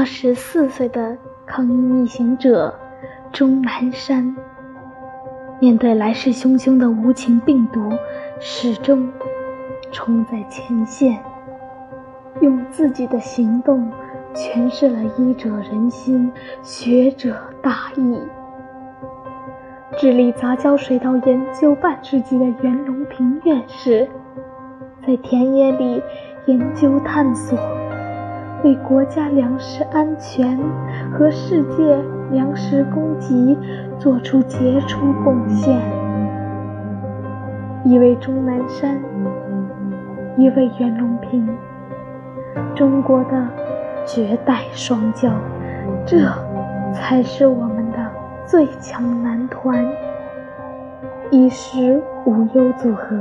二十四岁的抗疫逆行者钟南山，面对来势汹汹的无情病毒，始终冲在前线，用自己的行动诠释了医者仁心、学者大义。致力杂交水稻研究半世纪的袁隆平院士，在田野里研究探索，为国家粮食安全和世界粮食供给做出杰出贡献。一位钟南山，一位袁隆平，中国的绝代双骄，这才是我们的。最强男团，衣食无忧组合。